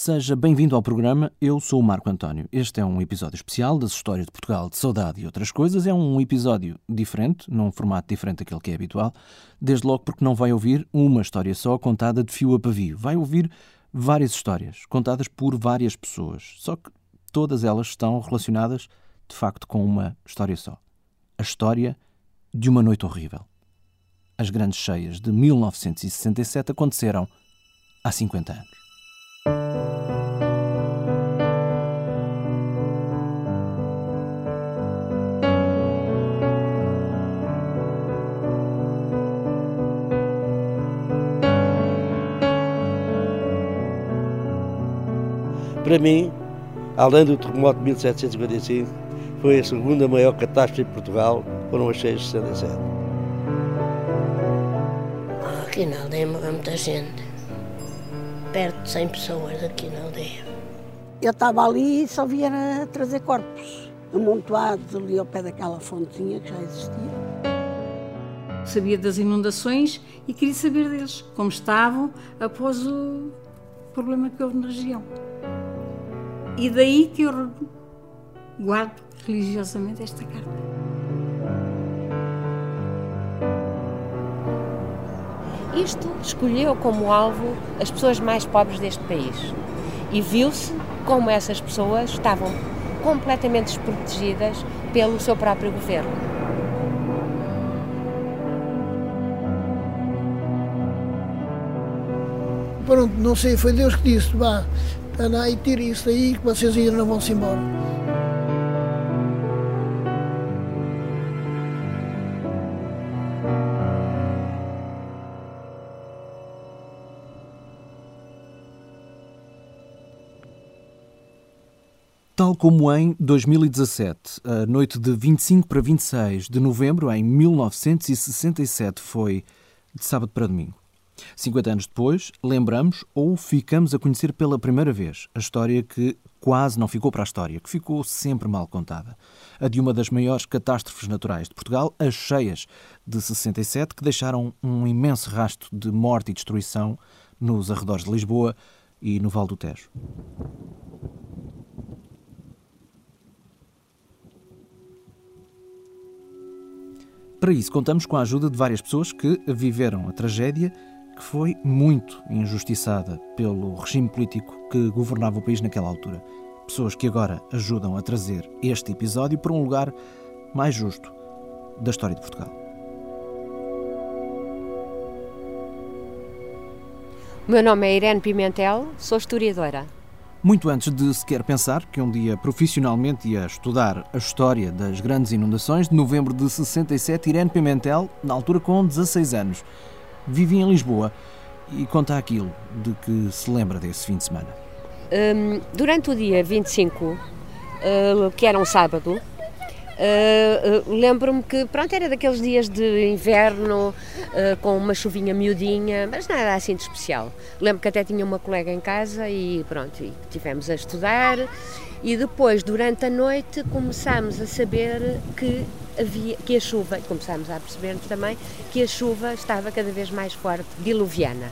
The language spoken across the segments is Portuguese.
Seja bem-vindo ao programa. Eu sou o Marco António. Este é um episódio especial das histórias de Portugal, de saudade e outras coisas. É um episódio diferente, num formato diferente daquele que é habitual, desde logo porque não vai ouvir uma história só contada de fio a pavio. Vai ouvir várias histórias, contadas por várias pessoas. Só que todas elas estão relacionadas, de facto, com uma história só. A história de uma noite horrível. As grandes cheias de 1967 aconteceram há 50 anos. Para mim, além do terremoto de 1755, foi a segunda maior catástrofe em Portugal, foram as cheias de 67. Aqui na aldeia morreu muita gente. Perto de 100 pessoas aqui na aldeia. Eu estava ali e só via trazer corpos, amontoados ali ao pé daquela fontezinha que já existia. Sabia das inundações e queria saber deles, como estavam após o problema que houve na região. E daí que eu guardo religiosamente esta carta. Isto escolheu como alvo as pessoas mais pobres deste país e viu-se como essas pessoas estavam completamente desprotegidas pelo seu próprio governo. Pronto, não sei, foi Deus que disse, vá, Ana, e tira isso aí que vocês ainda não vão-se embora. Como em 2017, a noite de 25 para 26 de novembro, em 1967, foi de sábado para domingo. 50 anos depois, lembramos ou ficamos a conhecer pela primeira vez a história que quase não ficou para a história, que ficou sempre mal contada. A de uma das maiores catástrofes naturais de Portugal, as cheias de 67, que deixaram um imenso rasto de morte e destruição nos arredores de Lisboa e no Val do Tejo. Para isso, contamos com a ajuda de várias pessoas que viveram a tragédia que foi muito injustiçada pelo regime político que governava o país naquela altura. Pessoas que agora ajudam a trazer este episódio para um lugar mais justo da história de Portugal. Meu nome é Irene Pimentel, sou historiadora. Muito antes de sequer pensar que um dia profissionalmente ia estudar a história das grandes inundações, de novembro de 67, Irene Pimentel, na altura com 16 anos, vivia em Lisboa e conta aquilo de que se lembra desse fim de semana. Um, durante o dia 25, uh, que era um sábado, Uh, uh, Lembro-me que, pronto, era daqueles dias de inverno, uh, com uma chuvinha miudinha, mas nada assim de especial. Lembro que até tinha uma colega em casa e, pronto, e tivemos a estudar. E depois, durante a noite, começámos a saber que havia, que a chuva, começámos a perceber também que a chuva estava cada vez mais forte, diluviana.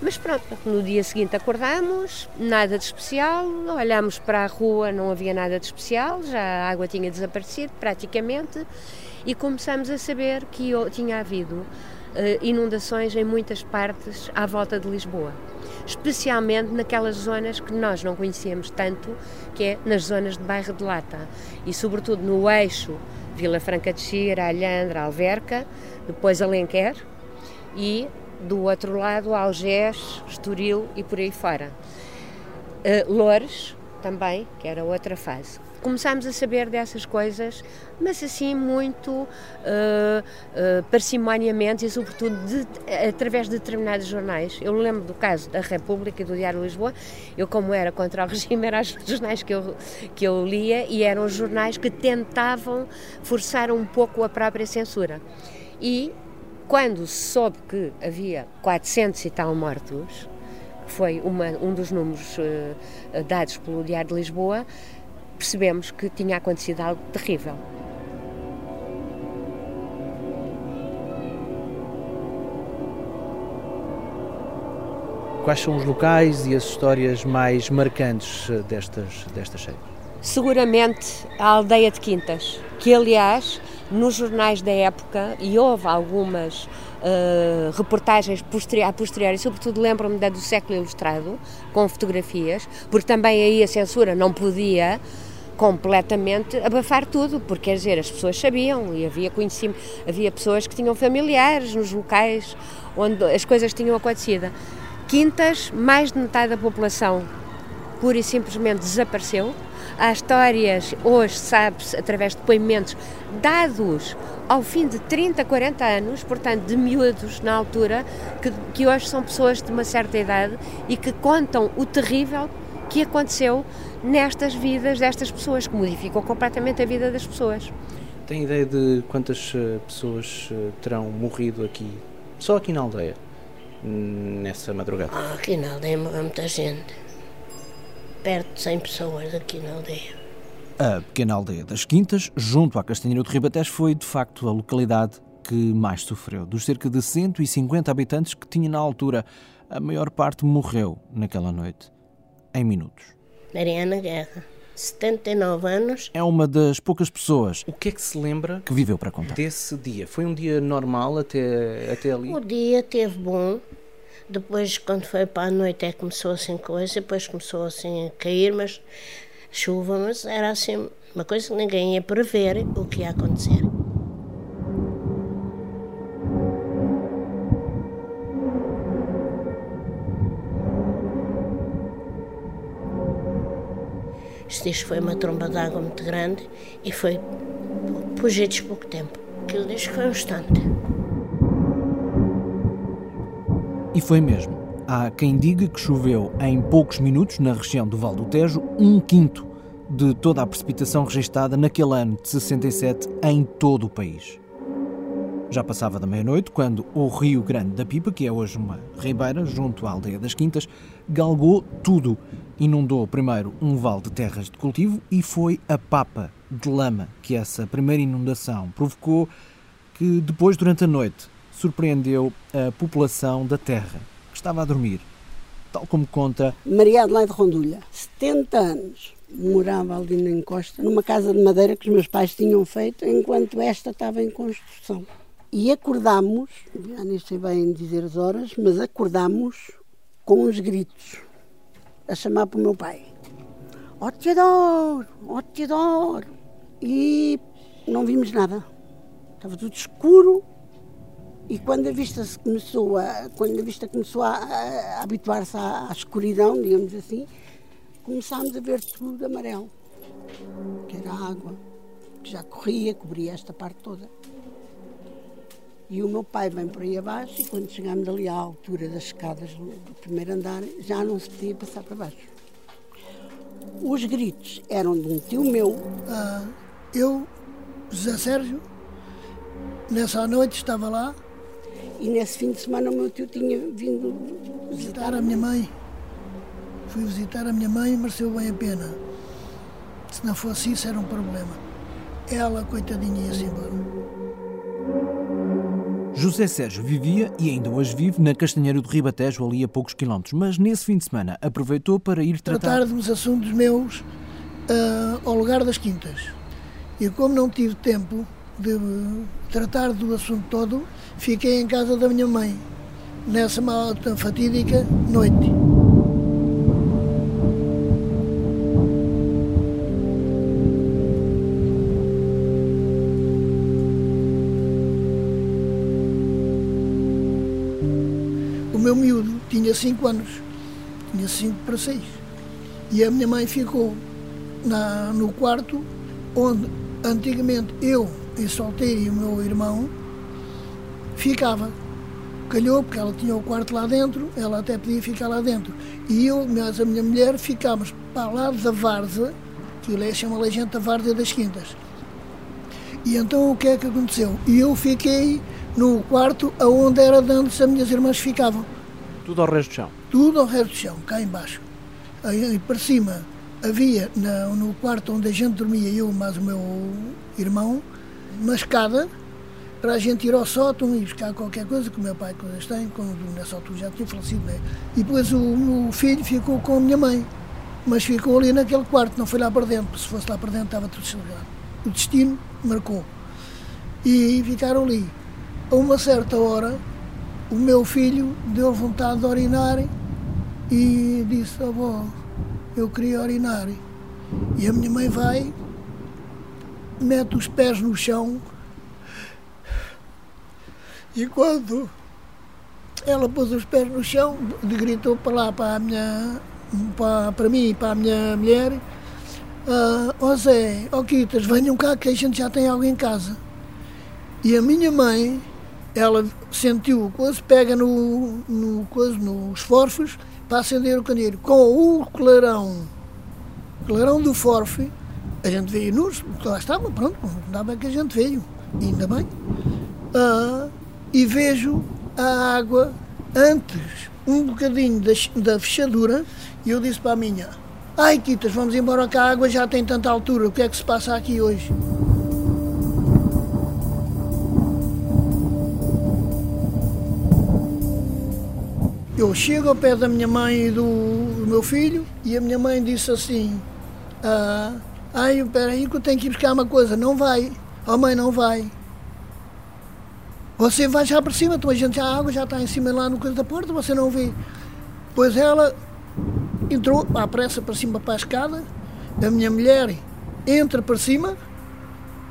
Mas pronto, no dia seguinte acordamos, nada de especial, olhámos para a rua, não havia nada de especial, já a água tinha desaparecido praticamente e começamos a saber que tinha havido uh, inundações em muitas partes à volta de Lisboa, especialmente naquelas zonas que nós não conhecíamos tanto, que é nas zonas de bairro de Lata e sobretudo no eixo Vila Franca de Xira, Alhandra, Alverca, depois Alenquer e do outro lado Algés, Estoril e por aí fora. Uh, Loures também, que era outra fase. Começámos a saber dessas coisas, mas assim muito uh, uh, parcimoniamente e sobretudo de, através de determinados jornais. Eu lembro do caso da República e do Diário de Lisboa, eu como era contra o regime, eram os jornais que eu, que eu lia e eram os jornais que tentavam forçar um pouco a própria censura. E quando se soube que havia 400 e tal mortos, que foi uma, um dos números uh, dados pelo Diário de Lisboa, percebemos que tinha acontecido algo terrível. Quais são os locais e as histórias mais marcantes eh, destas, destas cheias? Seguramente a aldeia de Quintas, que aliás nos jornais da época, e houve algumas uh, reportagens posterior, a posteriori, sobretudo lembro-me da do século ilustrado, com fotografias, porque também aí a censura não podia completamente abafar tudo, porque quer dizer, as pessoas sabiam e havia conhecimento, havia pessoas que tinham familiares nos locais onde as coisas tinham acontecido. Quintas, mais de metade da população pura e simplesmente desapareceu. Há histórias, hoje sabe-se, através de depoimentos dados ao fim de 30, 40 anos, portanto, de miúdos na altura, que, que hoje são pessoas de uma certa idade e que contam o terrível que aconteceu nestas vidas destas pessoas, que modificou completamente a vida das pessoas. Tem ideia de quantas eh, pessoas eh, terão morrido aqui, só aqui na aldeia, nessa madrugada? Ah, aqui na aldeia morreu muita gente. Perto de 100 pessoas aqui na aldeia. A pequena aldeia das Quintas, junto à Castanheira do Ribatejo, foi de facto a localidade que mais sofreu. Dos cerca de 150 habitantes que tinha na altura, a maior parte morreu naquela noite, em minutos. Mariana Guerra, 79 anos. É uma das poucas pessoas. O que é que se lembra que viveu para contar? Desse dia. Foi um dia normal até, até ali? O dia teve bom. Depois, quando foi para a noite, é que começou assim coisa. Depois começou assim a cair, mas chuva. Mas era assim uma coisa que ninguém ia prever o que ia acontecer. Isto, isto foi uma tromba de água muito grande e foi por pouco tempo. Aquilo diz que foi um instante. E foi mesmo. Há quem diga que choveu em poucos minutos na região do Val do Tejo um quinto de toda a precipitação registada naquele ano de 67 em todo o país. Já passava da meia-noite quando o Rio Grande da Pipa, que é hoje uma ribeira junto à aldeia das Quintas, galgou tudo. Inundou primeiro um vale de terras de cultivo e foi a papa de lama que essa primeira inundação provocou, que depois, durante a noite, surpreendeu a população da terra, que estava a dormir. Tal como conta Maria Adelaide Rondulha, 70 anos, morava ali na encosta, numa casa de madeira que os meus pais tinham feito enquanto esta estava em construção. E acordámos, já nem sei bem dizer as horas, mas acordámos com uns gritos a chamar para o meu pai. Ó oh, Teodoro, ó oh, Teodoro. E não vimos nada. Estava tudo escuro e quando a vista começou a, quando a vista começou a, a, a habituar-se à, à, escuridão, digamos assim, começámos a ver tudo amarelo, que era água, que já corria, cobria esta parte toda. E o meu pai vem por aí abaixo e quando chegámos ali à altura das escadas do primeiro andar, já não se podia passar para baixo. Os gritos eram de um tio meu. Ah, eu, José Sérgio, nessa noite estava lá. E nesse fim de semana o meu tio tinha vindo visitar a minha mãe. Fui visitar a minha mãe e mereceu bem a pena. Se não fosse isso, era um problema. Ela, coitadinha, ia-se embora. José Sérgio vivia e ainda hoje vive na Castanheira do Ribatejo, ali a poucos quilómetros, mas nesse fim de semana aproveitou para ir tratar... Tratar de uns assuntos meus uh, ao lugar das quintas. E como não tive tempo de tratar do assunto todo, fiquei em casa da minha mãe, nessa malta fatídica noite. meu miúdo tinha 5 anos, tinha 5 para 6. E a minha mãe ficou na, no quarto onde antigamente eu, em solteiro, e o meu irmão ficava. Calhou, porque ela tinha o quarto lá dentro, ela até podia ficar lá dentro. E eu, mas a minha mulher, ficámos para lá da Várzea, que ele chama a gente da Várzea das Quintas. E então o que é que aconteceu? E eu fiquei no quarto aonde era antes as minhas irmãs ficavam. Tudo ao resto do chão? Tudo ao resto do chão, cá embaixo. Aí para cima havia no quarto onde a gente dormia, eu mais o meu irmão, uma escada para a gente ir ao sótão e buscar qualquer coisa que o meu pai coisas tem, quando nessa altura já tinha falecido, né? E depois o meu filho ficou com a minha mãe, mas ficou ali naquele quarto, não foi lá para dentro, se fosse lá para dentro estava tudo estragado. O destino marcou. E ficaram ali. A uma certa hora, o meu filho deu vontade de orinar e disse, avó, eu queria orinar. E a minha mãe vai, mete os pés no chão e quando ela pôs os pés no chão, gritou para lá para a minha para, para mim e para a minha mulher, ah, ó Zé, ó Quitas, venham cá que a gente já tem algo em casa. E a minha mãe, ela sentiu coisa, pega no, no coisa, nos forfos para acender o candeeiro. Com o clarão, clarão do forfe, a gente veio nos, lá estava, pronto, ainda bem que a gente veio, ainda bem. Ah, e vejo a água antes, um bocadinho da, da fechadura, e eu disse para a minha, ai Quitas, vamos embora que a água já tem tanta altura, o que é que se passa aqui hoje? Eu chego ao pé da minha mãe e do, do meu filho e a minha mãe disse assim: ah, Ai, espera aí que eu tenho que buscar uma coisa. Não vai. Oh mãe, não vai. Você vai já para cima, então a gente a água já está em cima lá no coisa da porta, você não vê. Pois ela entrou à pressa para cima para a escada, a minha mulher entra para cima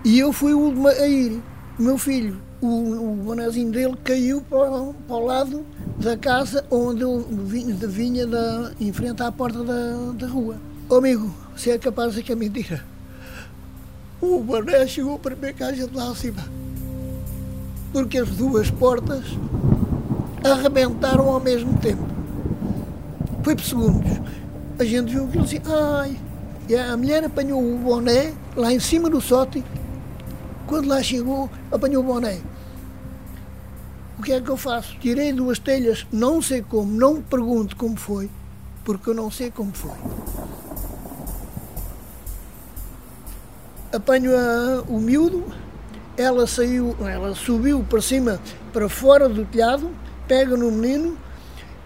e eu fui o último a ir. O meu filho, o, o bonezinho dele caiu para, para o lado da casa onde eu vinha, vinha da, em frente à porta da, da rua. Amigo, você é capaz de que é mentira? O boné chegou para mim cá, a gente lá acima. Porque as duas portas arrebentaram ao mesmo tempo. Foi por segundos. A gente viu aquilo assim, ai. E a mulher apanhou o boné lá em cima do sótão. Quando lá chegou, apanhou o boné. O que é que eu faço? Tirei duas telhas, não sei como, não me pergunto como foi, porque eu não sei como foi. Apanho a, o miúdo, ela saiu, ela subiu para cima, para fora do telhado, pega no menino,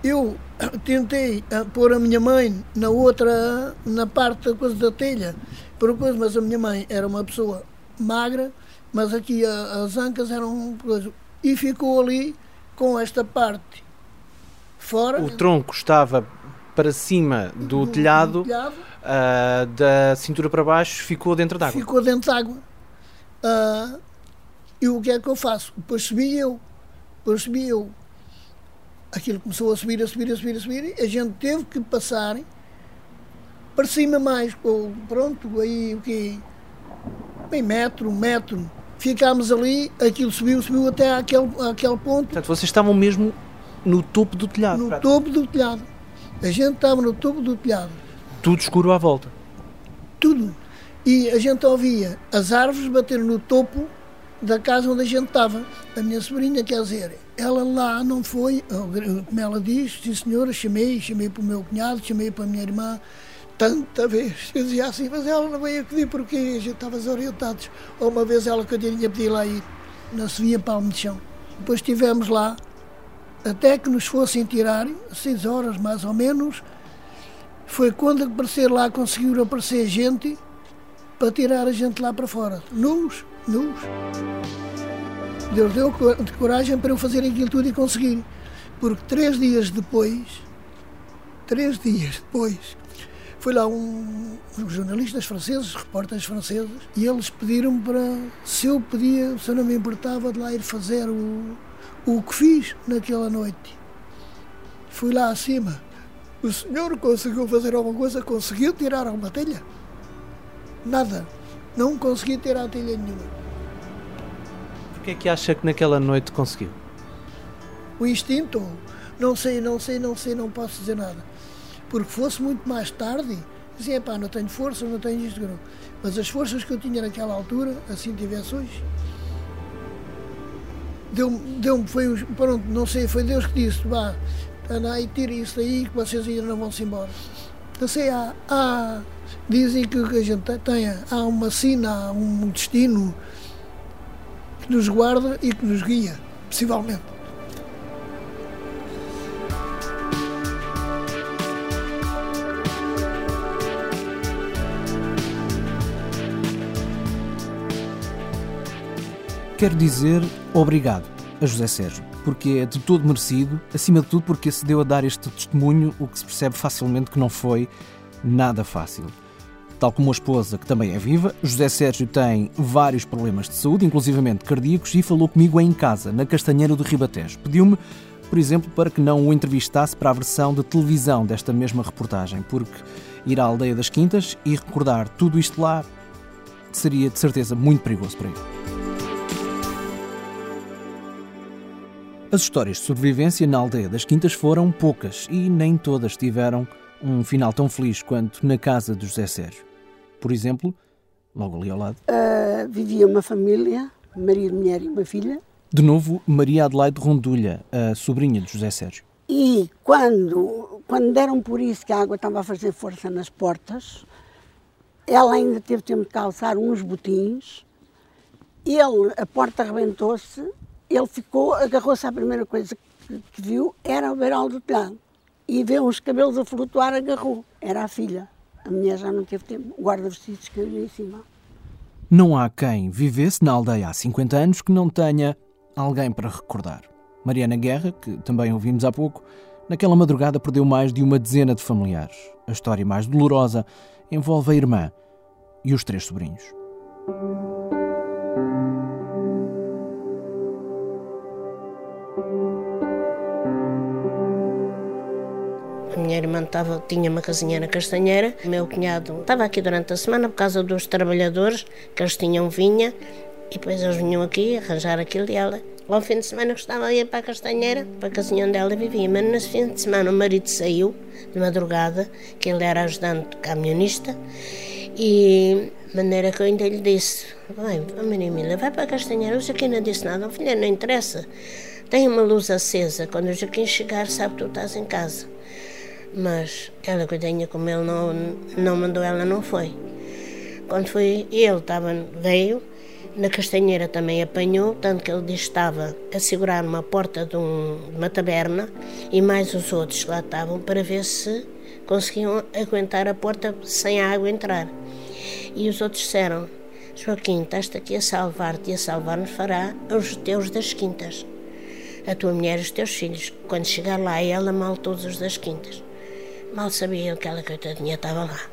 eu tentei pôr a minha mãe na outra, na parte da coisa da telha, por coisa, mas a minha mãe era uma pessoa magra, mas aqui a, as ancas eram coisa, e ficou ali com esta parte fora. O tronco estava para cima do, do telhado, do telhado. Uh, da cintura para baixo ficou dentro d'água. Ficou dentro d'água. Uh, e o que é que eu faço? Depois subi eu. Depois subi eu. Aquilo começou a subir, a subir, a subir, a subir. A gente teve que passar para cima mais. Pronto, aí o quê? Bem, metro, metro ficámos ali, aquilo subiu, subiu até aquele, aquele ponto. Portanto, vocês estavam mesmo no topo do telhado? No topo do telhado. A gente estava no topo do telhado. Tudo escuro à volta? Tudo. E a gente ouvia as árvores bater no topo da casa onde a gente estava. A minha sobrinha, quer dizer, ela lá não foi, como ela diz, sim senhora, chamei, chamei para o meu cunhado, chamei para a minha irmã, tanta vez. Eu dizia assim, mas ela não veio acudir porque a gente estava desorientados. Ou uma vez ela que eu tinha pedido lá ir, não se via palmo de chão. Depois estivemos lá, até que nos fossem tirar, seis horas mais ou menos, foi quando aparecer lá, conseguiram aparecer gente para tirar a gente lá para fora. Nus, nus. Deus deu coragem para eu fazer aquilo tudo e conseguir. Porque três dias depois, três dias depois, foi lá um, uns jornalistas franceses, repórteres franceses, e eles pediram para se eu podia, se eu não me importava de lá ir fazer o, o que fiz naquela noite. Fui lá acima. O senhor conseguiu fazer alguma coisa? Conseguiu tirar alguma telha? Nada. Não consegui tirar telha nenhuma. Porquê é que acha que naquela noite conseguiu? O instinto? Não sei, não sei, não sei, não posso dizer nada porque fosse muito mais tarde, dizia, pá, não tenho força, não tenho isto, não. Mas as forças que eu tinha naquela altura, assim tivesse hoje, deu-me, deu foi, pronto, não sei, foi Deus que disse, vá, anda e tira isso aí que vocês ainda não vão-se embora. Não sei, há, há, dizem que a gente tem, há uma sina, há um destino, que nos guarda e que nos guia, possivelmente. Quero dizer obrigado a José Sérgio, porque é de todo merecido, acima de tudo porque se deu a dar este testemunho, o que se percebe facilmente que não foi nada fácil. Tal como a esposa, que também é viva, José Sérgio tem vários problemas de saúde, inclusivamente cardíacos, e falou comigo em casa, na Castanheira do Ribatejo. Pediu-me, por exemplo, para que não o entrevistasse para a versão de televisão desta mesma reportagem, porque ir à aldeia das Quintas e recordar tudo isto lá seria de certeza muito perigoso para ele. As histórias de sobrevivência na aldeia das Quintas foram poucas e nem todas tiveram um final tão feliz quanto na casa de José Sérgio. Por exemplo, logo ali ao lado. Uh, vivia uma família, marido, mulher e uma filha. De novo, Maria Adelaide Rondulha, a sobrinha de José Sérgio. E quando, quando deram por isso que a água estava a fazer força nas portas, ela ainda teve tempo de calçar uns botins. Ele, a porta arrebentou-se ele ficou, agarrou-se à primeira coisa que, que viu, era o beiral do telhado. E vê uns cabelos a flutuar, agarrou. Era a filha. A mulher já não teve tempo. O guarda-vestidos caiu em cima. Não há quem vivesse na aldeia há 50 anos que não tenha alguém para recordar. Mariana Guerra, que também ouvimos há pouco, naquela madrugada perdeu mais de uma dezena de familiares. A história mais dolorosa envolve a irmã e os três sobrinhos. Minha irmã tava, tinha uma casinha na Castanheira. Meu cunhado estava aqui durante a semana por causa dos trabalhadores, que eles tinham vinha, e depois eles vinham aqui arranjar aquilo e ela. Ao fim de semana gostava de ir para a Castanheira, para a casinha onde ela vivia, mas nesse fim de semana o marido saiu, de madrugada, que ele era ajudante camionista, e de maneira que eu ainda lhe disse, vai, Maria Emília, vai para a Castanheira. O Joaquim não disse nada, filha, não interessa. Tem uma luz acesa, quando o Joaquim chegar sabe que tu estás em casa mas ela coitadinha como ele não, não mandou, ela não foi. Quando foi ele, estava, veio, na castanheira também apanhou, tanto que ele disse estava a segurar uma porta de, um, de uma taberna e mais os outros lá estavam para ver se conseguiam aguentar a porta sem a água entrar. E os outros disseram, Joaquim, estás aqui a salvar-te e a salvar-nos fará os teus das quintas. A tua mulher e os teus filhos. Quando chegar lá, ela mal todos os das quintas. Mal sabia que aquela coitadinha estava lá.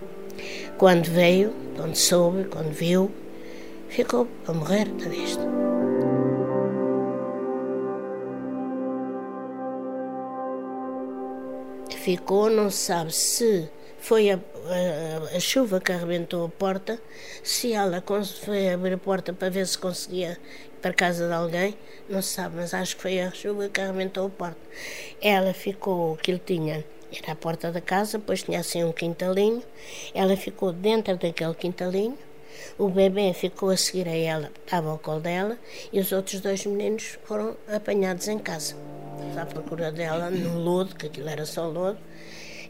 Quando veio, quando soube, quando viu, ficou a morrer da vista. Ficou, não sabe se foi a, a, a, chuva que arrebentou a porta, se ela foi abrir a porta para ver se conseguia ir para casa de alguém, não se sabe, mas acho que foi a chuva que arrebentou a porta. Ela ficou, que ele tinha era a porta da casa, depois tinha assim um quintalinho. Ela ficou dentro daquele quintalinho. O bebê ficou a seguir a ela, estava ao colo dela, e os outros dois meninos foram apanhados em casa. À procura dela no lodo, que aquilo era só lodo.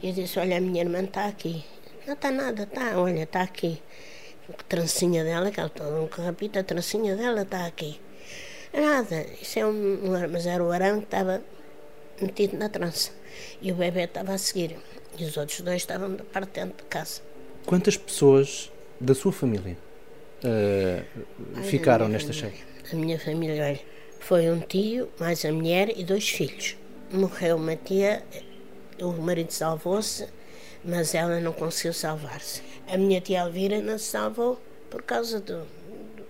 E eu disse: Olha, a minha irmã está aqui. Não está nada, está, olha, está aqui. A trancinha dela, que ela nunca repita, a trancinha dela está aqui. Nada, isso é um, mas era o arame que estava metido na trança. E o bebê estava a seguir. E os outros dois estavam de parte dentro de casa. Quantas pessoas da sua família uh, ficaram nesta cheia? A minha família, olha, foi um tio, mais a mulher e dois filhos. Morreu uma tia, o marido salvou-se, mas ela não conseguiu salvar-se. A minha tia Alvira não se salvou por causa do, do,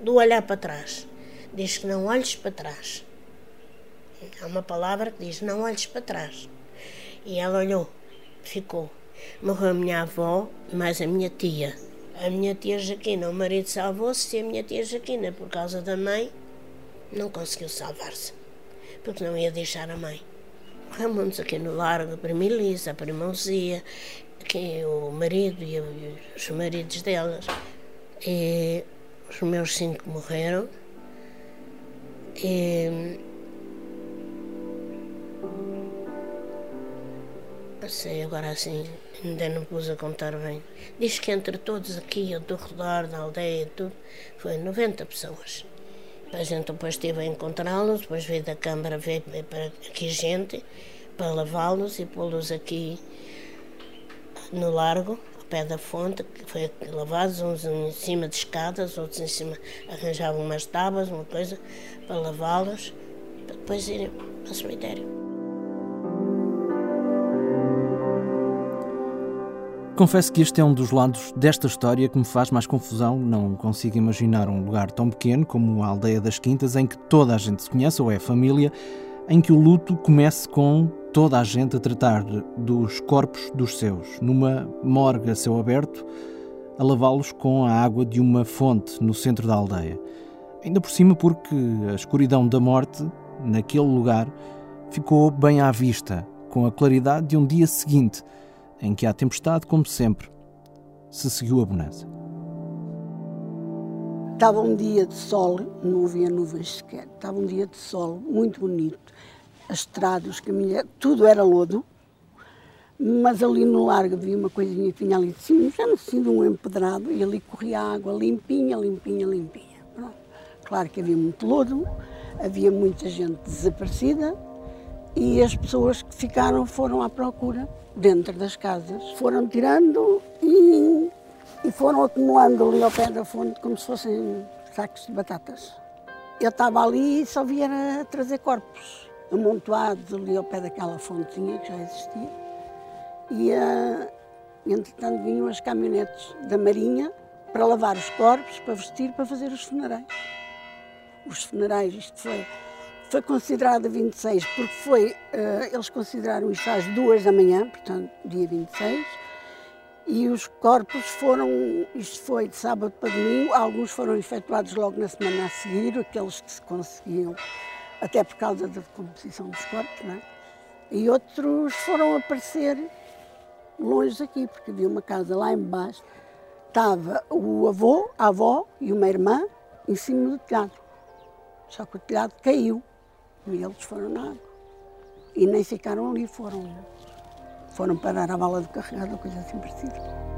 do olhar para trás. Diz que não olhes para trás. Há uma palavra que diz: não olhes para trás. E ela olhou, ficou. Morreu a minha avó, mais a minha tia. A minha tia Jaquina, o marido salvou-se e a minha tia Jaquina, por causa da mãe, não conseguiu salvar-se, porque não ia deixar a mãe. Morremos aqui no largo, a prima Elisa, a prima Luzia, aqui o marido e os maridos delas. E os meus cinco morreram. E sei, agora assim, ainda não pus a contar bem. Diz que entre todos aqui, do redor da aldeia, tudo, foi 90 pessoas. A gente depois estive a encontrá-los, depois veio da Câmara, veio para aqui gente, para lavá-los e pô-los aqui no largo, ao pé da fonte, que foi lavados, uns em cima de escadas, outros em cima, arranjavam umas tábuas, uma coisa, para lavá-los, para depois irem ao cemitério. Confesso que este é um dos lados desta história que me faz mais confusão. Não consigo imaginar um lugar tão pequeno como a Aldeia das Quintas, em que toda a gente se conhece ou é família, em que o luto comece com toda a gente a tratar dos corpos dos seus, numa morgue a céu aberto, a lavá-los com a água de uma fonte no centro da aldeia. Ainda por cima, porque a escuridão da morte, naquele lugar, ficou bem à vista, com a claridade de um dia seguinte em que há tempestade, como sempre, se seguiu a bonança. Estava um dia de sol, não havia nuvens sequer. Estava um dia de sol muito bonito. As estradas, os caminhos, tudo era lodo. Mas ali no largo havia uma coisinha que vinha ali de cima, já assim de um empedrado, e ali corria água limpinha, limpinha, limpinha. Pronto. Claro que havia muito lodo, havia muita gente desaparecida, e as pessoas que ficaram foram à procura dentro das casas. Foram tirando e, e foram acumulando ali ao pé da fonte como se fossem sacos de batatas. Eu estava ali e só via trazer corpos amontoados ali ao pé daquela fontinha que já existia. E, uh, entretanto, vinham as caminhonetes da Marinha para lavar os corpos, para vestir, para fazer os funerais. Os funerais, isto foi foi considerada 26 porque foi, uh, eles consideraram isto às duas da manhã, portanto, dia 26, e os corpos foram, isto foi de sábado para domingo, alguns foram efetuados logo na semana a seguir, aqueles que se conseguiam, até por causa da composição dos corpos, não é? E outros foram aparecer longe daqui, porque havia uma casa lá embaixo, estava o avô, a avó e uma irmã em cima do telhado. Só que o telhado caiu. E eles foram na água. E nem ficaram ali, foram, foram parar a bala de carregado, coisa assim parecida.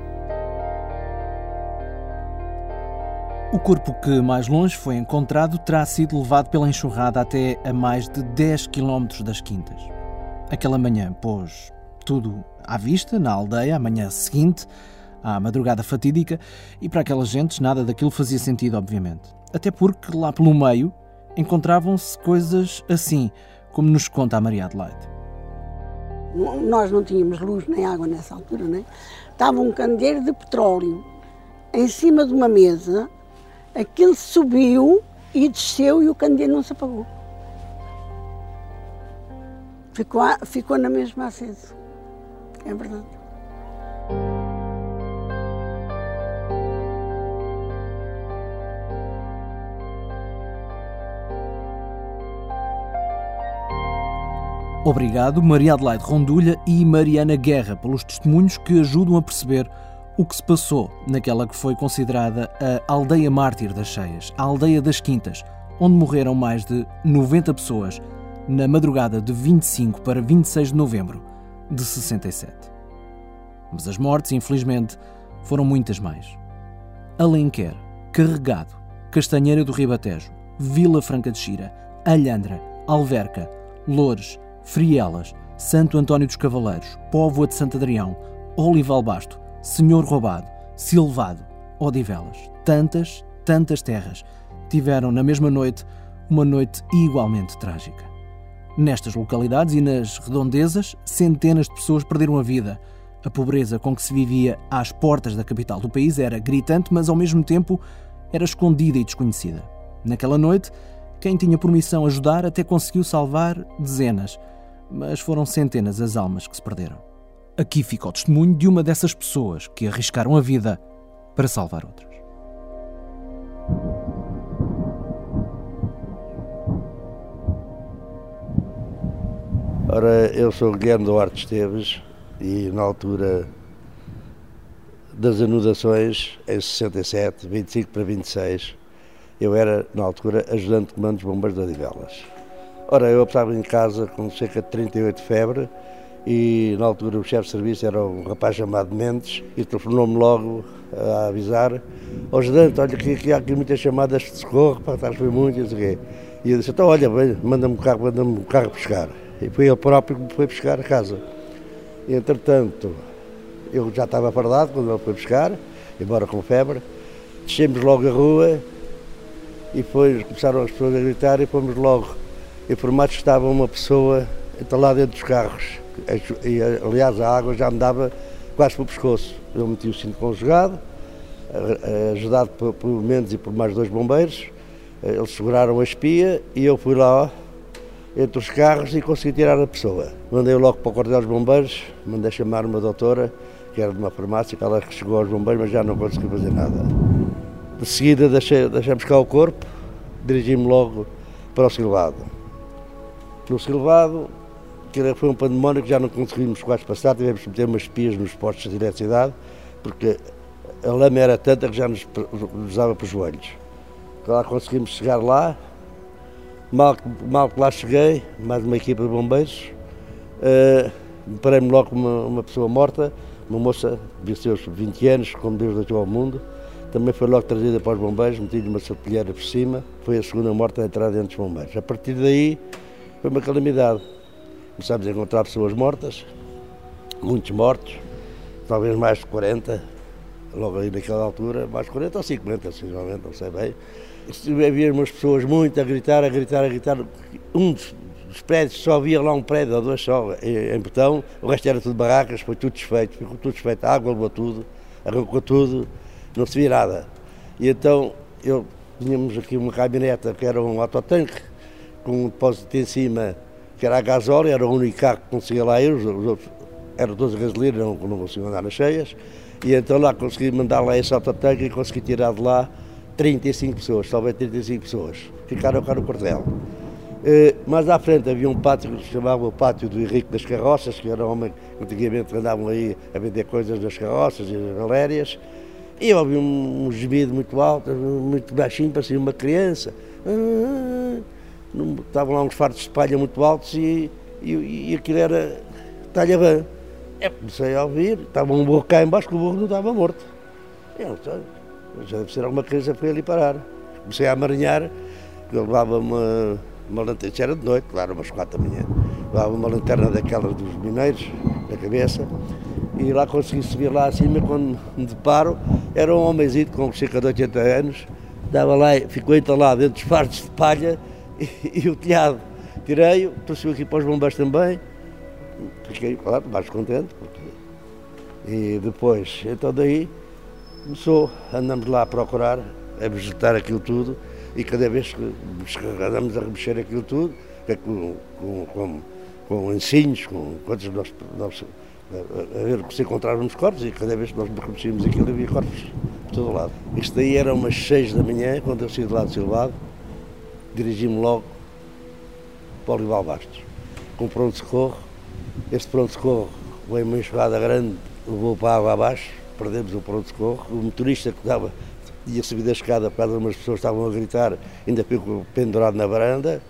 O corpo que mais longe foi encontrado terá sido levado pela enxurrada até a mais de 10 quilómetros das quintas. Aquela manhã pôs tudo à vista, na aldeia, a manhã seguinte, à madrugada fatídica, e para aquelas gentes nada daquilo fazia sentido, obviamente. Até porque lá pelo meio encontravam-se coisas assim, como nos conta a Maria Adelaide. Nós não tínhamos luz nem água nessa altura, né? Estava um candeeiro de petróleo em cima de uma mesa, aquele subiu e desceu e o candeeiro não se apagou. Ficou, ficou na mesma aceso. É verdade. Obrigado, Maria Adelaide Rondulha e Mariana Guerra, pelos testemunhos que ajudam a perceber o que se passou naquela que foi considerada a aldeia mártir das cheias, a aldeia das Quintas, onde morreram mais de 90 pessoas na madrugada de 25 para 26 de novembro de 67. Mas as mortes, infelizmente, foram muitas mais. Alenquer, Carregado, Castanheira do Ribatejo, Vila Franca de Xira, Alhandra, Alverca, Loures, Frielas, Santo António dos Cavaleiros, Póvoa de Santo Adrião, Olival Basto, Senhor Roubado, Silvado, Odivelas. Tantas, tantas terras tiveram na mesma noite uma noite igualmente trágica. Nestas localidades e nas redondezas, centenas de pessoas perderam a vida. A pobreza com que se vivia às portas da capital do país era gritante, mas ao mesmo tempo era escondida e desconhecida. Naquela noite, quem tinha por missão ajudar até conseguiu salvar dezenas mas foram centenas as almas que se perderam. Aqui fica o testemunho de uma dessas pessoas que arriscaram a vida para salvar outras. Ora, eu sou Guilherme Duarte Esteves e na altura das anudações, em 67, 25 para 26, eu era, na altura, ajudante de comando dos bombeiros de Odivelas. Ora, eu estava em casa com cerca de 38 de febre e na altura o chefe de serviço era um rapaz chamado Mendes e telefonou-me logo a avisar ao ajudante, olha que, que há aqui muitas chamadas de socorro, para estar foi muito, e. E eu disse, então olha, manda-me um carro, manda-me um carro pescar. E foi ele próprio que me foi pescar a casa. Entretanto, eu já estava fardado quando ele foi pescar, embora com febre. Descemos logo a rua e depois começaram as pessoas a gritar e fomos logo informados que estava uma pessoa lá dentro dos carros. E, aliás, a água já me dava quase para o pescoço. Eu meti o cinto conjugado, ajudado por, por Mendes e por mais dois bombeiros. Eles seguraram a espia e eu fui lá entre os carros e consegui tirar a pessoa. Mandei logo para o quartel dos bombeiros, mandei chamar uma doutora, que era de uma farmácia, que ela chegou aos bombeiros, mas já não conseguiu fazer nada. De seguida deixei, deixei buscar o corpo, dirigi-me logo para o Silvado. No Silvado, que foi um pandemónio que já não conseguimos quase passar, tivemos que meter umas espias nos postos de eletricidade, porque a lama era tanta que já nos, dava para os joelhos. Lá conseguimos chegar lá, mal, mal que lá cheguei, mais uma equipa de bombeiros, uh, deparei-me logo com uma, uma, pessoa morta, uma moça de seus 20 anos, como Deus deixou ao mundo, também foi logo trazida para os bombeiros, meti-lhe uma sapilheira por cima, foi a segunda morte a entrar dentro dos bombeiros. A partir daí foi uma calamidade. Começámos a encontrar pessoas mortas, muitos mortos, talvez mais de 40, logo aí naquela altura, mais de 40 ou 50, sensivelmente, não sei bem. Havia umas pessoas muito a gritar, a gritar, a gritar. Um dos, prédios, só havia lá um prédio ou dois só em betão, o resto era tudo barracas, foi tudo desfeito, ficou tudo desfeito, a água levou tudo, arrancou tudo, não se via nada. E então eu tínhamos aqui uma caminhoneta que era um autotanque, com um depósito em cima que era a gasóleo, era o único carro que conseguia lá ir, os, outros eram todos gasolina, não, não conseguiam andar nas cheias, e então lá consegui mandar lá esse autotanque e consegui tirar de lá 35 pessoas, talvez 35 pessoas, ficaram cá no quartel. Uh, mais à frente havia um pátio que se chamava o Pátio do Henrique das Carroças, que era um homem que antigamente andavam aí a vender coisas das carroças e das galérias, e ouvi um, um gemido muito alto, muito baixinho, parecia uma criança. Estavam lá uns fartos de palha muito altos e, e, e aquilo era talha-bã. Eu comecei a ouvir, estava um burro cá embaixo que o burro não estava morto. Eu, já deve ser alguma que foi ali parar. Comecei a amaranhar, eu levava uma, uma lanterna, era de noite, claro, umas quatro da manhã, levava uma lanterna daquelas dos mineiros na cabeça e lá consegui subir lá acima, quando me deparo, era um homenzinho com cerca de 80 anos, estava lá, ficou entalado dentro dos fardos de palha e, o telhado. Tirei-o, trouxe aqui para os bombeiros também. Fiquei, claro, mais contente. Porque... E depois, então daí, começou, andamos lá a procurar, a vegetar aquilo tudo, e cada vez que andamos a remexer aquilo tudo, com, com, com, com ensinos, com coisas nós, nós a ver se encontrávamos corpos, e cada vez que nós remexíamos aquilo havia corpos por todo lado. Isto daí era umas seis da manhã, quando eu saí de lá de Silvado, dirigi-me logo para o Olival Bastos, com pronto-socorro. Este pronto-socorro veio uma enxurrada grande, levou para a água abaixo, perdemos o pronto-socorro. O motorista que estava, ia subir da escada por causa de umas pessoas estavam a gritar, ainda ficou pendurado na varanda.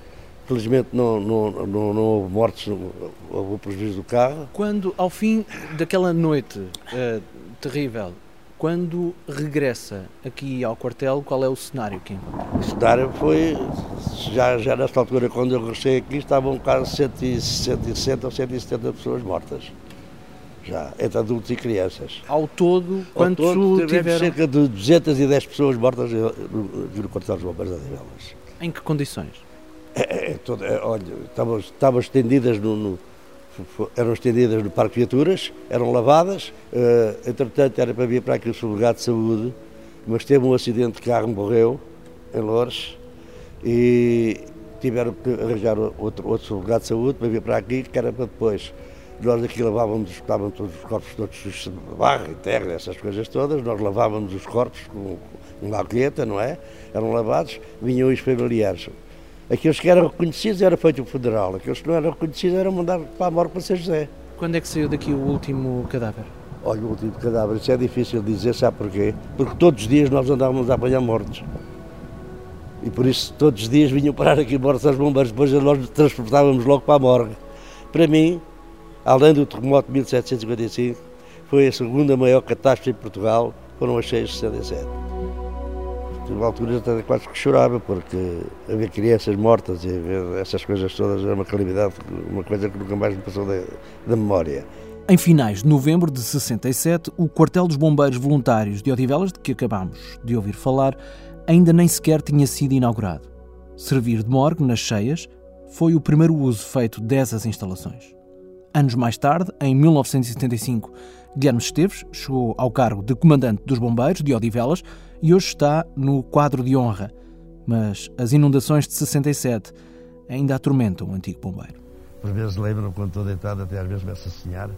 Felizmente não, não, não, não houve mortes, não houve prejuízo do carro. Quando, ao fim daquela noite uh, terrível, quando regressa aqui ao quartel, qual é o cenário que encontra? O cenário foi, já, já nesta altura, quando eu regressei aqui, estavam quase 160 ou 170 pessoas mortas. Já, entre adultos e crianças. Ao todo, quantos Ao todo, tiveram? cerca de 210 pessoas mortas no, no quartel dos bombeiros de Odivelas. Em que condições? É, é, é, olha, estavam, estavam estendidas no, no eram estendidas no Parque Viaturas, eram lavadas, uh, entretanto era para vir para aqui o sublegado de saúde, mas teve um acidente de carro, morreu em Loures e tiveram que arranjar outro, outro sublegado de saúde para vir para aqui, que era para depois. Nós aqui lavávamos, estavam todos os corpos todos de barro e terra, essas coisas todas, nós lavávamos os corpos com, com uma alqueta, não é? Eram lavados, vinham os familiares. Aqueles que eram reconhecidos era feito o federal, aqueles que não eram reconhecidos eram mandados para a morte para São José. Quando é que saiu daqui o último cadáver? Olha, o último cadáver, isso é difícil de dizer, sabe porquê? Porque todos os dias nós andávamos a apanhar mortos. E por isso todos os dias vinham parar aqui mortos aos bombeiros, depois nós transportávamos logo para a morgue. Para mim, além do terremoto de 1755, foi a segunda maior catástrofe em Portugal, foram as cheias de 67. Tive alturas até quase que chorava, porque haver crianças mortas e haver essas coisas todas é uma calamidade, uma coisa que nunca mais me passou da, da memória. Em finais de novembro de 67, o quartel dos bombeiros voluntários de Odivelas, de que acabamos de ouvir falar, ainda nem sequer tinha sido inaugurado. Servir de morgue nas cheias foi o primeiro uso feito dessas instalações. Anos mais tarde, em 1975, Guilherme Esteves chegou ao cargo de comandante dos bombeiros de Odivelas e hoje está no quadro de honra. Mas as inundações de 67 ainda atormentam o antigo bombeiro. Por vezes lembro quando estou deitado, até às vezes começo a sonhar.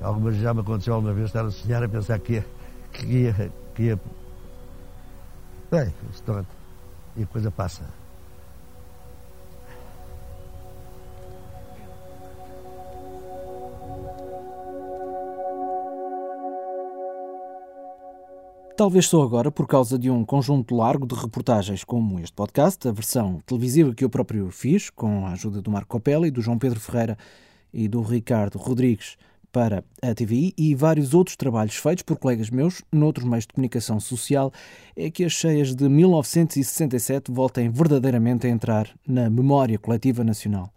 Algumas já me aconteceu alguma vez estar a sonhar a pensar que ia. que ia. que ia. Bem, e a coisa passa. Talvez só agora, por causa de um conjunto largo de reportagens como este podcast, a versão televisiva que eu próprio fiz, com a ajuda do Marco Copelli, do João Pedro Ferreira e do Ricardo Rodrigues para a TVI e vários outros trabalhos feitos por colegas meus noutros meios de comunicação social, é que as cheias de 1967 voltem verdadeiramente a entrar na memória coletiva nacional.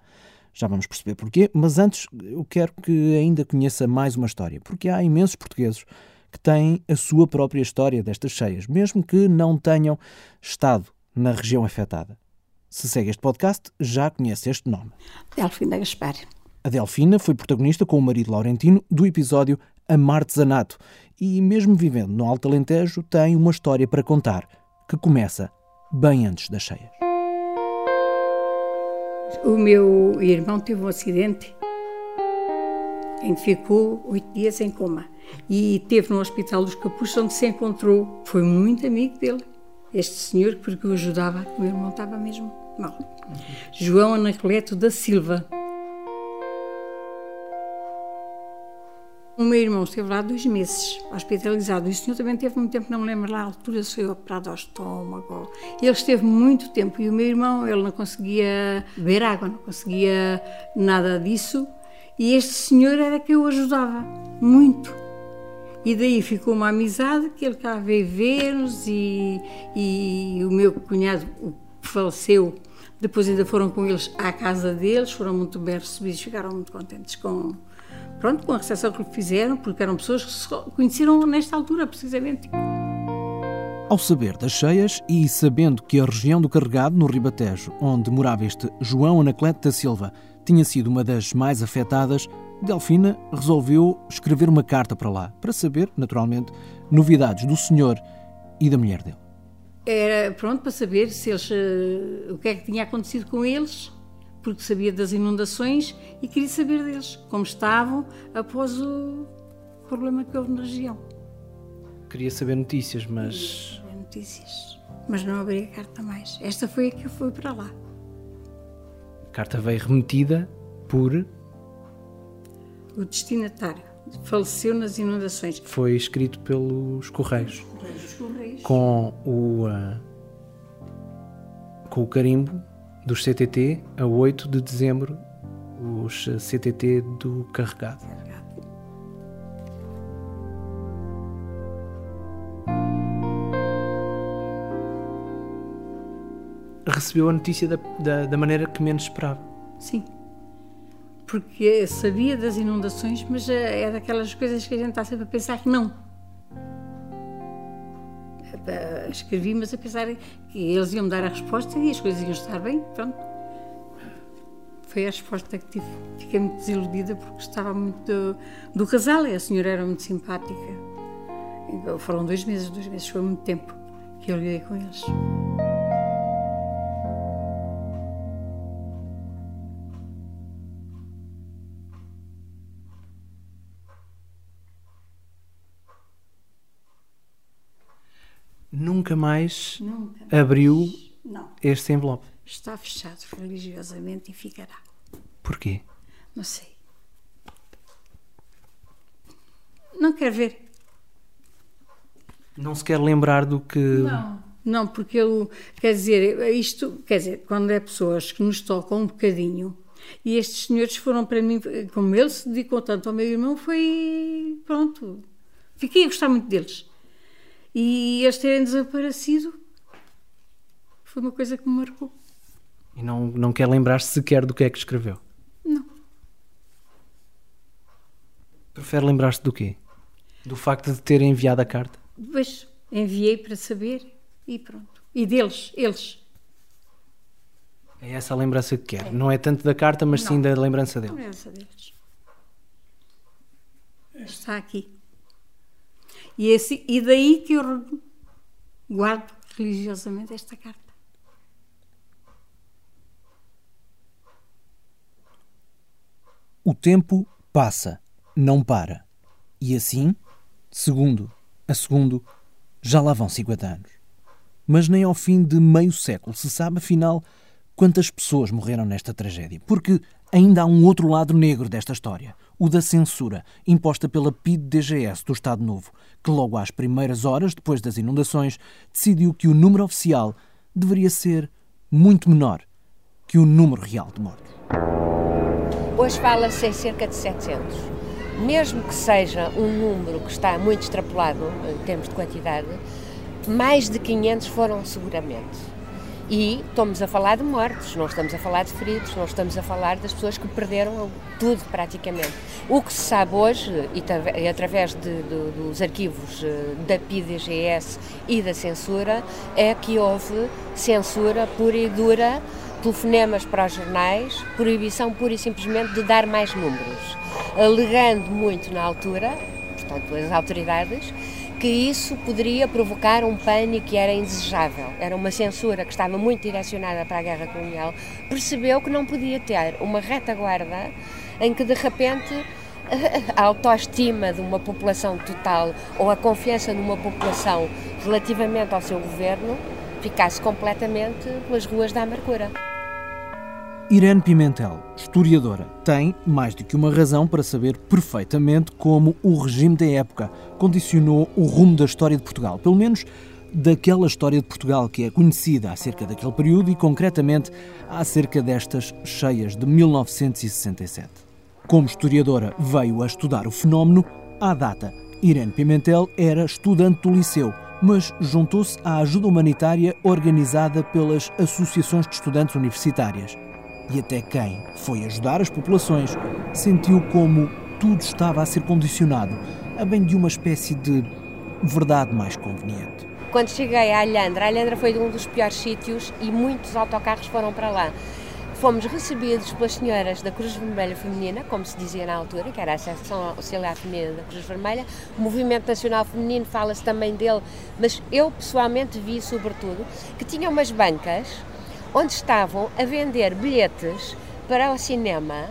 Já vamos perceber porquê, mas antes eu quero que ainda conheça mais uma história, porque há imensos portugueses que têm a sua própria história destas cheias, mesmo que não tenham estado na região afetada. Se segue este podcast, já conhece este nome. Delfina Gaspar. A Delfina foi protagonista com o marido Laurentino do episódio Amar Artesanato e, mesmo vivendo no Alto Alentejo, tem uma história para contar que começa bem antes das cheias. O meu irmão teve um acidente em que ficou oito dias em coma e teve no Hospital dos Capuchos onde se encontrou. Foi muito amigo dele, este senhor, porque o ajudava. O meu irmão estava mesmo mal. João Anacleto da Silva. O meu irmão esteve lá dois meses, hospitalizado. E o senhor também teve muito tempo, não me lembro lá, a altura foi operado ao estômago. Ele esteve muito tempo e o meu irmão, ele não conseguia beber água, não conseguia nada disso. E este senhor era que eu ajudava, muito. E daí ficou uma amizade que ele cá veio ver-nos e, e o meu cunhado faleceu. Depois ainda foram com eles à casa deles, foram muito bem recebidos, ficaram muito contentes com, pronto, com a recepção que fizeram, porque eram pessoas que se conheceram nesta altura, precisamente. Ao saber das cheias e sabendo que a região do Carregado, no Ribatejo, onde morava este João Anacleto da Silva, tinha sido uma das mais afetadas, Delfina resolveu escrever uma carta para lá, para saber, naturalmente, novidades do senhor e da mulher dele. Era pronto para saber se eles, uh, o que é que tinha acontecido com eles, porque sabia das inundações e queria saber deles, como estavam após o problema que houve na região. Queria saber notícias, mas. Queria saber notícias, mas não abri a carta mais. Esta foi a que foi para lá carta veio remetida por. O destinatário faleceu nas inundações. Foi escrito pelos Correios. Correios. Correios. Com o. Uh, com o carimbo dos CTT a 8 de dezembro, os CTT do carregado. recebeu a notícia da, da, da maneira que menos esperava. Sim. Porque sabia das inundações, mas é, é daquelas coisas que a gente está sempre a pensar que não. Escrevi, mas a pensar que eles iam dar a resposta e as coisas iam estar bem. Pronto. Foi a resposta que tive. Fiquei muito desiludida porque estava muito do, do casal e a senhora era muito simpática. Foram dois meses, dois meses foi muito tempo que eu lidei com eles. Nunca mais nunca abriu Não. este envelope? Está fechado religiosamente e ficará. Porquê? Não sei. Não quer ver. Não se quer lembrar do que. Não. Não, porque eu, quer dizer, isto, quer dizer, quando é pessoas que nos tocam um bocadinho, E estes senhores foram para mim, como ele se dedicou tanto ao meu irmão, foi. Pronto. Fiquei a gostar muito deles. E este terem desaparecido foi uma coisa que me marcou. E não, não quer lembrar-se sequer do que é que escreveu? Não. Prefere lembrar-se do quê? Do facto de ter enviado a carta? Depois enviei para saber e pronto. E deles, eles. É essa a lembrança que quer. Não é tanto da carta, mas Não. sim da lembrança dele. Lembrança deles. Está aqui. E, esse, e daí que eu guardo religiosamente esta carta. O tempo passa, não para. E assim, segundo a segundo, já lá vão 50 anos. Mas nem ao fim de meio século se sabe, afinal, quantas pessoas morreram nesta tragédia. Porque ainda há um outro lado negro desta história, o da censura, imposta pela PID-DGS do Estado Novo, que logo às primeiras horas, depois das inundações, decidiu que o número oficial deveria ser muito menor que o número real de mortos. Hoje fala-se em cerca de 700. Mesmo que seja um número que está muito extrapolado em termos de quantidade, mais de 500 foram seguramente. E estamos a falar de mortes, não estamos a falar de feridos, não estamos a falar das pessoas que perderam tudo praticamente. O que se sabe hoje, e tra- através de- de- dos arquivos eh, da PIDGS e da censura, é que houve censura pura e dura, telefonemas para os jornais, proibição pura e simplesmente de dar mais números, alegando muito na altura, portanto as autoridades, que isso poderia provocar um pânico que era indesejável. Era uma censura que estava muito direcionada para a guerra colonial. Percebeu que não podia ter uma retaguarda em que de repente a autoestima de uma população total ou a confiança numa população relativamente ao seu governo ficasse completamente pelas ruas da amargura. Irene Pimentel, historiadora, tem mais do que uma razão para saber perfeitamente como o regime da época condicionou o rumo da história de Portugal, pelo menos daquela história de Portugal que é conhecida acerca daquele período e concretamente acerca destas cheias de 1967. Como historiadora veio a estudar o fenómeno, à data, Irene Pimentel era estudante do liceu, mas juntou-se à ajuda humanitária organizada pelas associações de estudantes universitárias. E até quem foi ajudar as populações sentiu como tudo estava a ser condicionado a bem de uma espécie de verdade mais conveniente. Quando cheguei à Alhandra, a Alhandra foi um dos piores sítios e muitos autocarros foram para lá. Fomos recebidos pelas senhoras da Cruz Vermelha Feminina, como se dizia na altura, que era a secção auxiliar feminina da Cruz Vermelha. O Movimento Nacional Feminino fala-se também dele, mas eu pessoalmente vi, sobretudo, que tinha umas bancas onde estavam a vender bilhetes para o cinema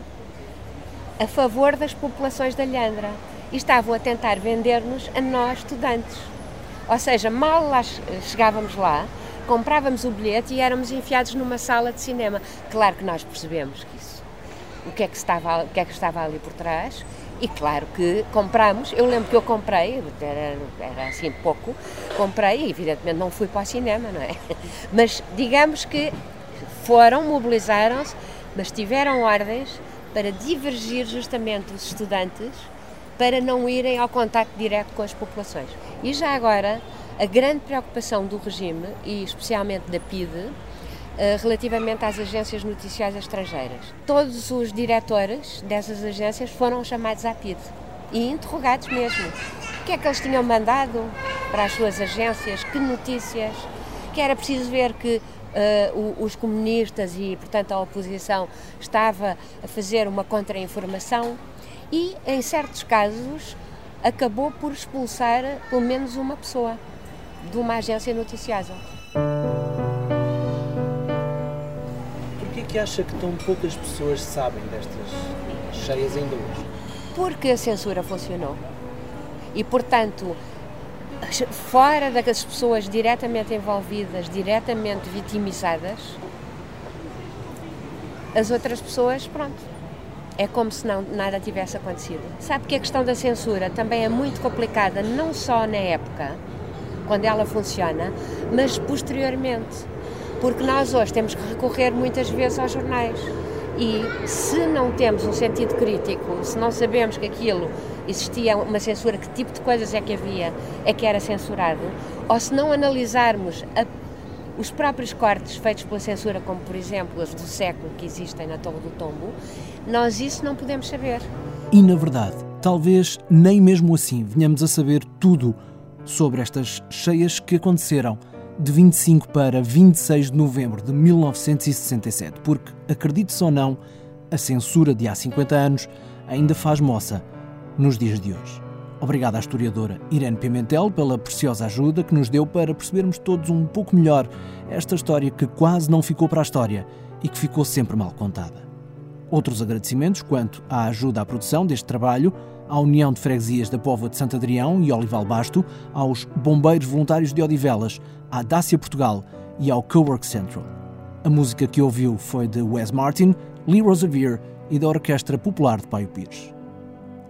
a favor das populações da Alhandra e estavam a tentar vender-nos a nós, estudantes. Ou seja, mal lá chegávamos lá, comprávamos o bilhete e éramos enfiados numa sala de cinema. Claro que nós percebemos que isso, o que é que estava, o que é que estava ali por trás. E claro que compramos, eu lembro que eu comprei, era, era assim pouco, comprei evidentemente não fui para o cinema, não é? Mas digamos que foram, mobilizaram-se, mas tiveram ordens para divergir justamente os estudantes para não irem ao contacto direto com as populações. E já agora, a grande preocupação do regime, e especialmente da PIDE, eh, relativamente às agências noticiais estrangeiras. Todos os diretores dessas agências foram chamados à PIDE e interrogados mesmo. O que é que eles tinham mandado para as suas agências? Que notícias? Que era preciso ver que Uh, os comunistas e, portanto, a oposição estava a fazer uma contra-informação e, em certos casos, acabou por expulsar pelo menos uma pessoa de uma agência noticiosa. Porquê que acha que tão poucas pessoas sabem destas cheias ainda hoje? Porque a censura funcionou. E, portanto, fora das pessoas diretamente envolvidas, diretamente vitimizadas, as outras pessoas, pronto, é como se não, nada tivesse acontecido. Sabe que a questão da censura também é muito complicada, não só na época, quando ela funciona, mas posteriormente. Porque nós hoje temos que recorrer muitas vezes aos jornais. E se não temos um sentido crítico, se não sabemos que aquilo existia uma censura, que tipo de coisas é que havia, é que era censurado, ou se não analisarmos a, os próprios cortes feitos pela censura, como por exemplo os do século que existem na Torre do Tombo, nós isso não podemos saber. E na verdade, talvez nem mesmo assim venhamos a saber tudo sobre estas cheias que aconteceram de 25 para 26 de novembro de 1967, porque, acredite-se ou não, a censura de há 50 anos ainda faz moça nos dias de hoje. Obrigado à historiadora Irene Pimentel pela preciosa ajuda que nos deu para percebermos todos um pouco melhor esta história que quase não ficou para a história e que ficou sempre mal contada. Outros agradecimentos quanto à ajuda à produção deste trabalho à União de Freguesias da Póvoa de Santo Adrião e Olival Basto, aos Bombeiros Voluntários de Odivelas, à Dácia Portugal e ao Cowork Central. A música que ouviu foi de Wes Martin, Lee Rosevere e da Orquestra Popular de Paio Pires.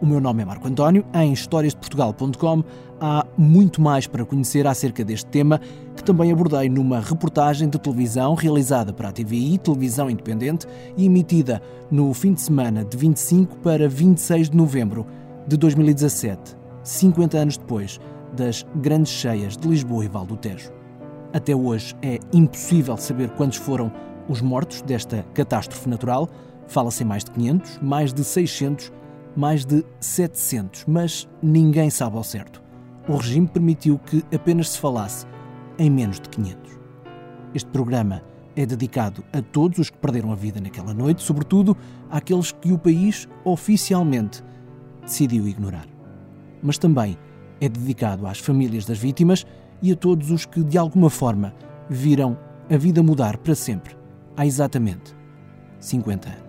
O meu nome é Marco António. Em historiasdeportugal.com há muito mais para conhecer acerca deste tema, que também abordei numa reportagem de televisão realizada para a TVI, Televisão Independente, e emitida no fim de semana de 25 para 26 de novembro de 2017, 50 anos depois das grandes cheias de Lisboa e Val do Tejo. Até hoje é impossível saber quantos foram os mortos desta catástrofe natural. Fala-se em mais de 500, mais de 600, mais de 700, mas ninguém sabe ao certo. O regime permitiu que apenas se falasse em menos de 500. Este programa é dedicado a todos os que perderam a vida naquela noite, sobretudo àqueles que o país oficialmente decidiu ignorar. Mas também é dedicado às famílias das vítimas e a todos os que, de alguma forma, viram a vida mudar para sempre, há exatamente 50 anos.